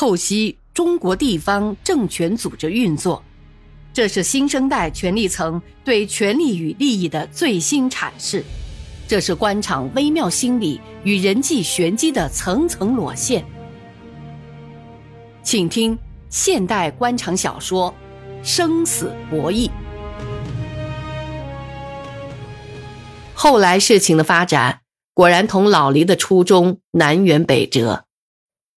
透析中国地方政权组织运作，这是新生代权力层对权力与利益的最新阐释，这是官场微妙心理与人际玄机的层层裸现。请听现代官场小说《生死博弈》。后来事情的发展，果然同老黎的初衷南辕北辙。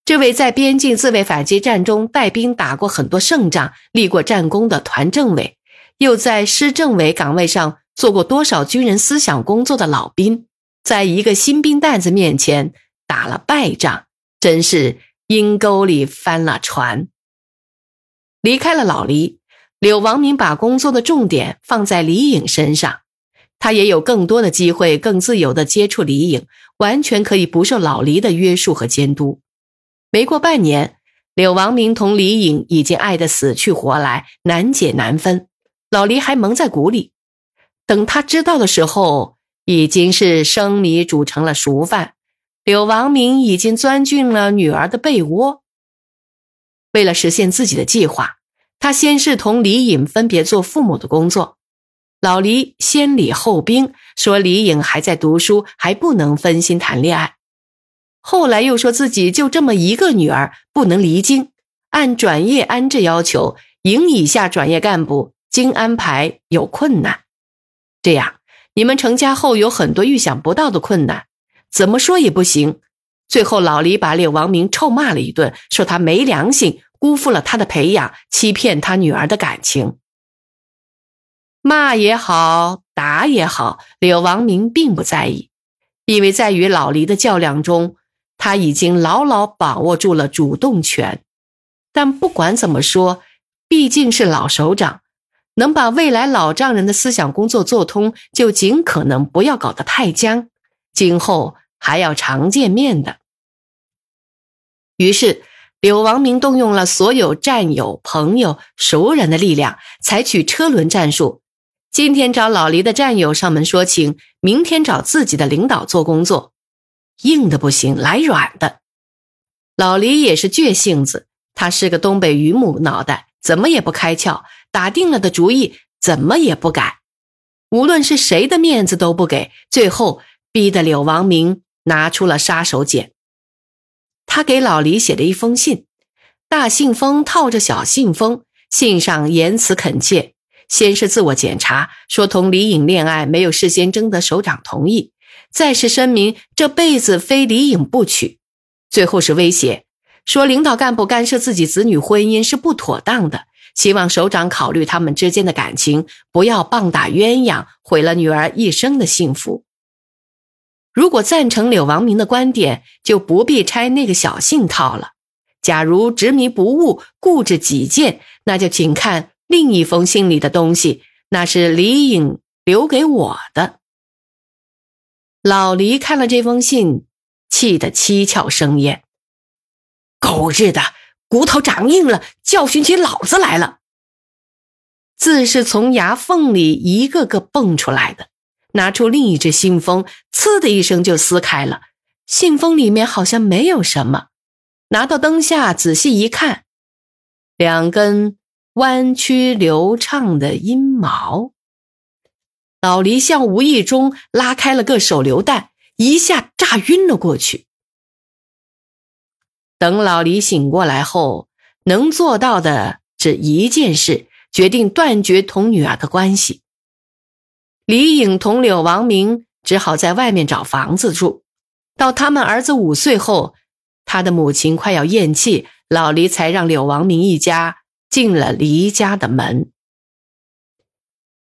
这位在边境自卫反击战中带兵打过很多胜仗、立过战功的团政委，又在师政委岗位上做过多少军人思想工作的老兵，在一个新兵蛋子面前打了败仗，真是阴沟里翻了船。离开了老黎，柳王明把工作的重点放在李颖身上，他也有更多的机会，更自由地接触李颖，完全可以不受老黎的约束和监督。没过半年，柳王明同李颖已经爱得死去活来，难解难分。老黎还蒙在鼓里，等他知道的时候，已经是生米煮成了熟饭。柳王明已经钻进了女儿的被窝。为了实现自己的计划，他先是同李颖分别做父母的工作。老黎先礼后兵，说李颖还在读书，还不能分心谈恋爱。后来又说自己就这么一个女儿，不能离京。按转业安置要求，营以下转业干部经安排有困难。这样，你们成家后有很多预想不到的困难，怎么说也不行。最后，老李把柳王明臭骂了一顿，说他没良心，辜负了他的培养，欺骗他女儿的感情。骂也好，打也好，柳王明并不在意，因为在与老黎的较量中。他已经牢牢把握住了主动权，但不管怎么说，毕竟是老首长，能把未来老丈人的思想工作做通，就尽可能不要搞得太僵，今后还要常见面的。于是，柳王明动用了所有战友、朋友、熟人的力量，采取车轮战术：今天找老黎的战友上门说情，明天找自己的领导做工作。硬的不行，来软的。老黎也是倔性子，他是个东北榆木脑袋，怎么也不开窍，打定了的主意怎么也不改，无论是谁的面子都不给，最后逼得柳王明拿出了杀手锏。他给老黎写了一封信，大信封套着小信封，信上言辞恳切，先是自我检查，说同李颖恋爱没有事先征得首长同意。再是声明这辈子非李颖不娶，最后是威胁，说领导干部干涉自己子女婚姻是不妥当的，希望首长考虑他们之间的感情，不要棒打鸳鸯，毁了女儿一生的幸福。如果赞成柳王明的观点，就不必拆那个小信套了；假如执迷不悟、固执己见，那就请看另一封信里的东西，那是李颖留给我的。老黎看了这封信，气得七窍生烟。狗日的，骨头长硬了，教训起老子来了。字是从牙缝里一个个蹦出来的。拿出另一只信封，呲的一声就撕开了。信封里面好像没有什么。拿到灯下仔细一看，两根弯曲流畅的阴毛。老黎像无意中拉开了个手榴弹，一下炸晕了过去。等老黎醒过来后，能做到的只一件事：决定断绝同女儿的关系。李颖同柳王明只好在外面找房子住。到他们儿子五岁后，他的母亲快要咽气，老黎才让柳王明一家进了黎家的门。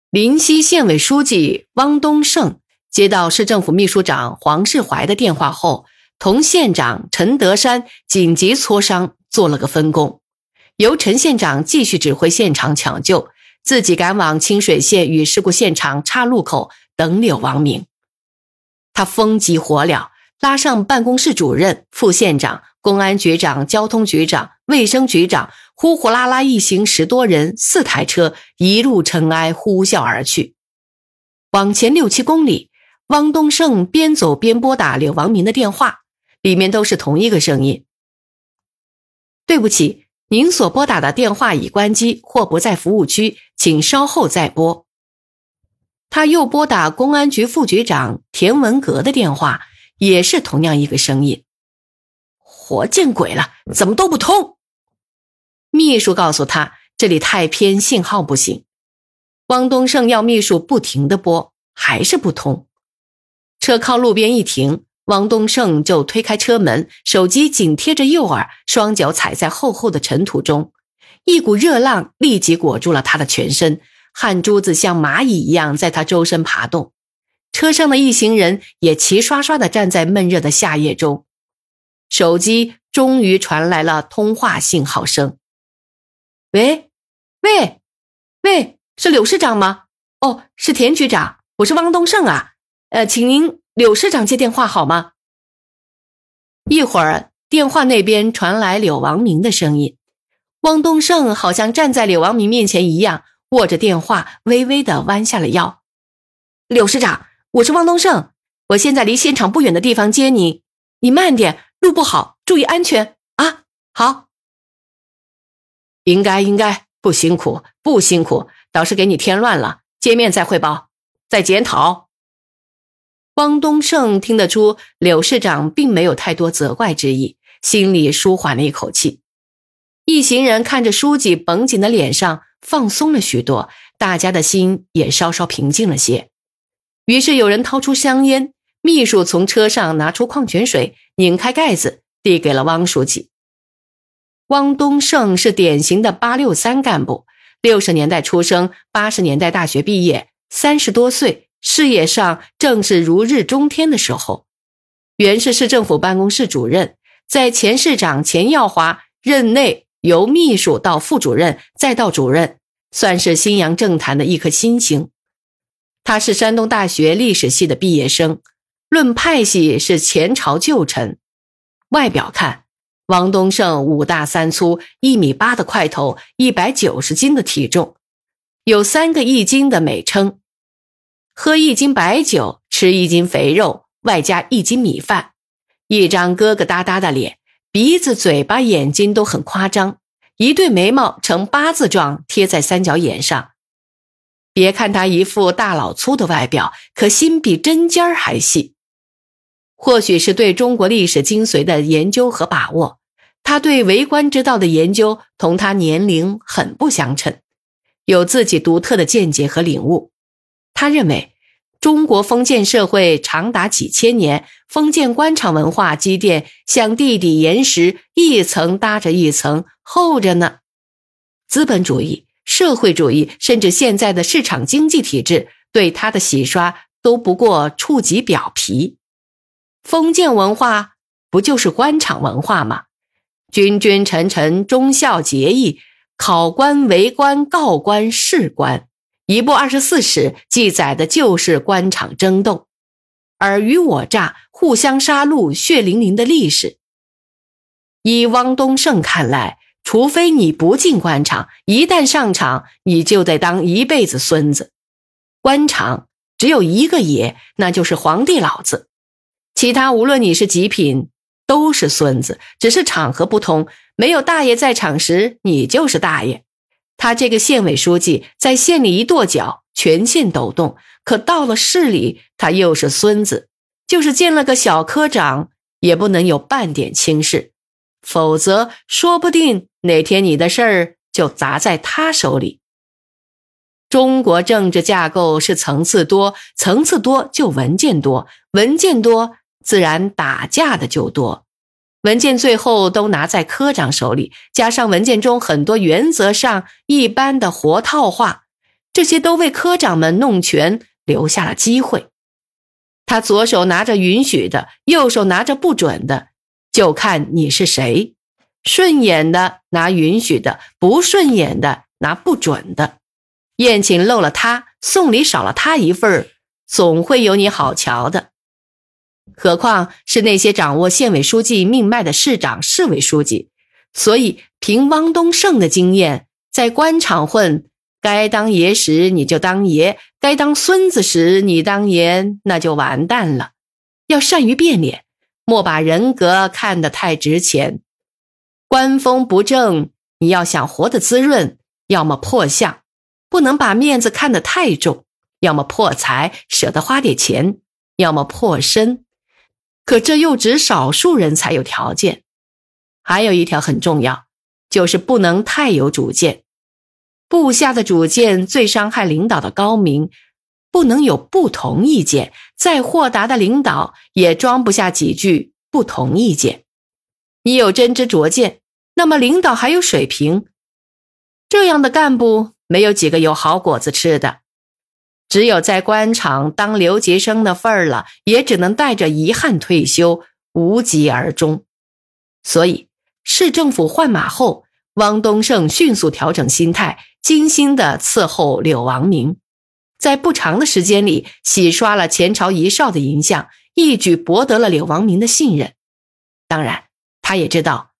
临溪县委书记汪东胜接到市政府秘书长黄世怀的电话后，同县长陈德山紧急磋商，做了个分工，由陈县长继续指挥现场抢救，自己赶往清水县与事故现场岔路口等柳王明。他风急火燎，拉上办公室主任、副县长、公安局长、交通局长、卫生局长。呼呼啦啦一行十多人，四台车一路尘埃呼啸而去。往前六七公里，汪东胜边走边拨打柳王明的电话，里面都是同一个声音：“对不起，您所拨打的电话已关机或不在服务区，请稍后再拨。他又拨打公安局副局长田文革的电话，也是同样一个声音。活见鬼了，怎么都不通？秘书告诉他，这里太偏，信号不行。汪东胜要秘书不停的拨，还是不通。车靠路边一停，汪东胜就推开车门，手机紧贴着右耳，双脚踩在厚厚的尘土中，一股热浪立即裹住了他的全身，汗珠子像蚂蚁一样在他周身爬动。车上的一行人也齐刷刷地站在闷热的夏夜中，手机终于传来了通话信号声：“喂，喂，喂，是柳市长吗？哦，是田局长，我是汪东胜啊。呃，请您柳市长接电话好吗？”一会儿，电话那边传来柳王明的声音，汪东胜好像站在柳王明面前一样，握着电话，微微的弯下了腰。柳市长。我是汪东胜，我现在离现场不远的地方接你，你慢点，路不好，注意安全啊！好，应该应该不辛苦不辛苦，倒是给你添乱了。见面再汇报，再检讨。汪东胜听得出柳市长并没有太多责怪之意，心里舒缓了一口气。一行人看着书记绷紧的脸上放松了许多，大家的心也稍稍平静了些。于是有人掏出香烟，秘书从车上拿出矿泉水，拧开盖子，递给了汪书记。汪东胜是典型的八六三干部，六十年代出生，八十年代大学毕业，三十多岁，事业上正是如日中天的时候。原是市政府办公室主任，在前市长钱耀华任内，由秘书到副主任，再到主任，算是新阳政坛的一颗新星。他是山东大学历史系的毕业生，论派系是前朝旧臣。外表看，王东胜五大三粗，一米八的块头，一百九十斤的体重，有三个一斤的美称。喝一斤白酒，吃一斤肥肉，外加一斤米饭，一张疙疙瘩瘩的脸，鼻子、嘴巴、眼睛都很夸张，一对眉毛呈八字状贴在三角眼上。别看他一副大老粗的外表，可心比针尖儿还细。或许是对中国历史精髓的研究和把握，他对为官之道的研究同他年龄很不相称，有自己独特的见解和领悟。他认为，中国封建社会长达几千年，封建官场文化积淀像地底岩石，一层搭着一层，厚着呢。资本主义。社会主义甚至现在的市场经济体制对他的洗刷都不过触及表皮，封建文化不就是官场文化吗？君君臣臣忠孝节义，考官为官告官事官，一部二十四史记载的就是官场争斗，尔虞我诈、互相杀戮、血淋淋的历史。以汪东胜看来。除非你不进官场，一旦上场，你就得当一辈子孙子。官场只有一个爷，那就是皇帝老子。其他无论你是几品，都是孙子，只是场合不同。没有大爷在场时，你就是大爷。他这个县委书记在县里一跺脚，全县抖动；可到了市里，他又是孙子，就是见了个小科长，也不能有半点轻视。否则，说不定哪天你的事儿就砸在他手里。中国政治架构是层次多，层次多就文件多，文件多自然打架的就多。文件最后都拿在科长手里，加上文件中很多原则上一般的活套话，这些都为科长们弄权留下了机会。他左手拿着允许的，右手拿着不准的。就看你是谁，顺眼的拿允许的，不顺眼的拿不准的。宴请漏了他，送礼少了他一份总会有你好瞧的。何况是那些掌握县委书记命脉的市长、市委书记。所以，凭汪东胜的经验，在官场混，该当爷时你就当爷，该当孙子时你当爷，那就完蛋了。要善于变脸。莫把人格看得太值钱。官风不正，你要想活得滋润，要么破相，不能把面子看得太重；要么破财，舍得花点钱；要么破身。可这又只少数人才有条件。还有一条很重要，就是不能太有主见。部下的主见最伤害领导的高明，不能有不同意见。再豁达的领导也装不下几句不同意见。你有真知灼见，那么领导还有水平。这样的干部没有几个有好果子吃的，只有在官场当留级生的份儿了，也只能带着遗憾退休，无疾而终。所以。市政府换马后，汪东胜迅速调整心态，精心的伺候柳王明，在不长的时间里洗刷了前朝遗少的影响，一举博得了柳王明的信任。当然，他也知道，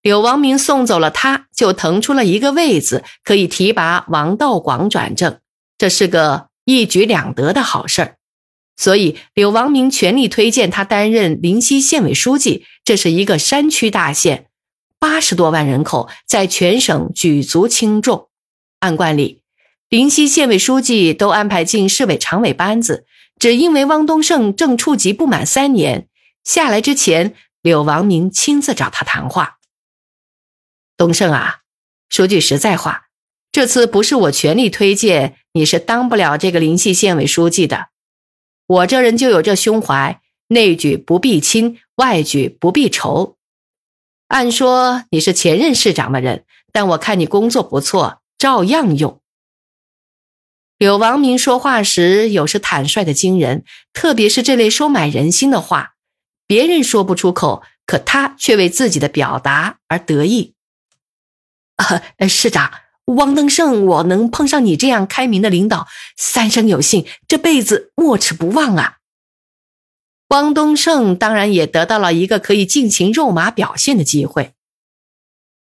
柳王明送走了他，就腾出了一个位子，可以提拔王道广转正，这是个一举两得的好事儿。所以，柳王明全力推荐他担任临溪县委书记，这是一个山区大县。八十多万人口，在全省举足轻重。按惯例，临溪县委书记都安排进市委常委班子，只因为汪东胜正处级不满三年，下来之前，柳王明亲自找他谈话。东胜啊，说句实在话，这次不是我全力推荐，你是当不了这个临溪县委书记的。我这人就有这胸怀，内举不避亲，外举不避仇。按说你是前任市长的人，但我看你工作不错，照样用。柳王明说话时有时坦率的惊人，特别是这类收买人心的话，别人说不出口，可他却为自己的表达而得意。啊，市长汪登胜，我能碰上你这样开明的领导，三生有幸，这辈子没齿不忘啊！汪东胜当然也得到了一个可以尽情肉麻表现的机会。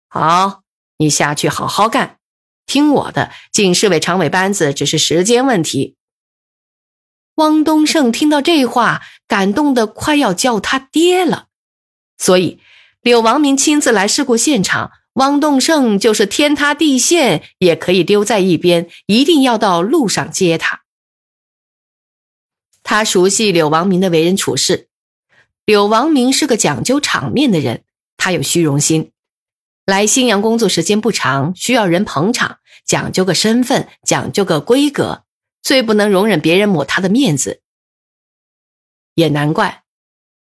好，你下去好好干，听我的，进市委常委班子只是时间问题。汪东胜听到这话，感动的快要叫他爹了。所以，柳王明亲自来事故现场，汪东胜就是天塌地陷也可以丢在一边，一定要到路上接他。他熟悉柳王明的为人处事。柳王明是个讲究场面的人，他有虚荣心。来新阳工作时间不长，需要人捧场，讲究个身份，讲究个规格，最不能容忍别人抹他的面子。也难怪，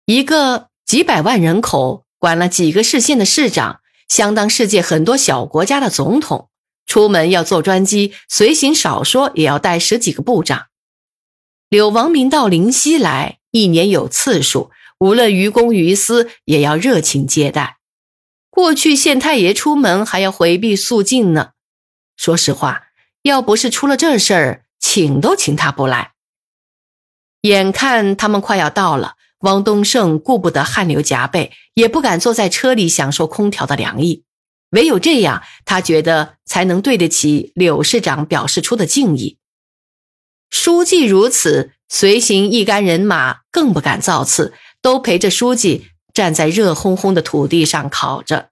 一个几百万人口、管了几个市县的市长，相当世界很多小国家的总统，出门要坐专机，随行少说也要带十几个部长。柳王明到临溪来，一年有次数，无论于公于私，也要热情接待。过去县太爷出门还要回避肃静呢。说实话，要不是出了这事儿，请都请他不来。眼看他们快要到了，汪东胜顾不得汗流浃背，也不敢坐在车里享受空调的凉意。唯有这样，他觉得才能对得起柳市长表示出的敬意。书记如此，随行一干人马更不敢造次，都陪着书记站在热烘烘的土地上烤着。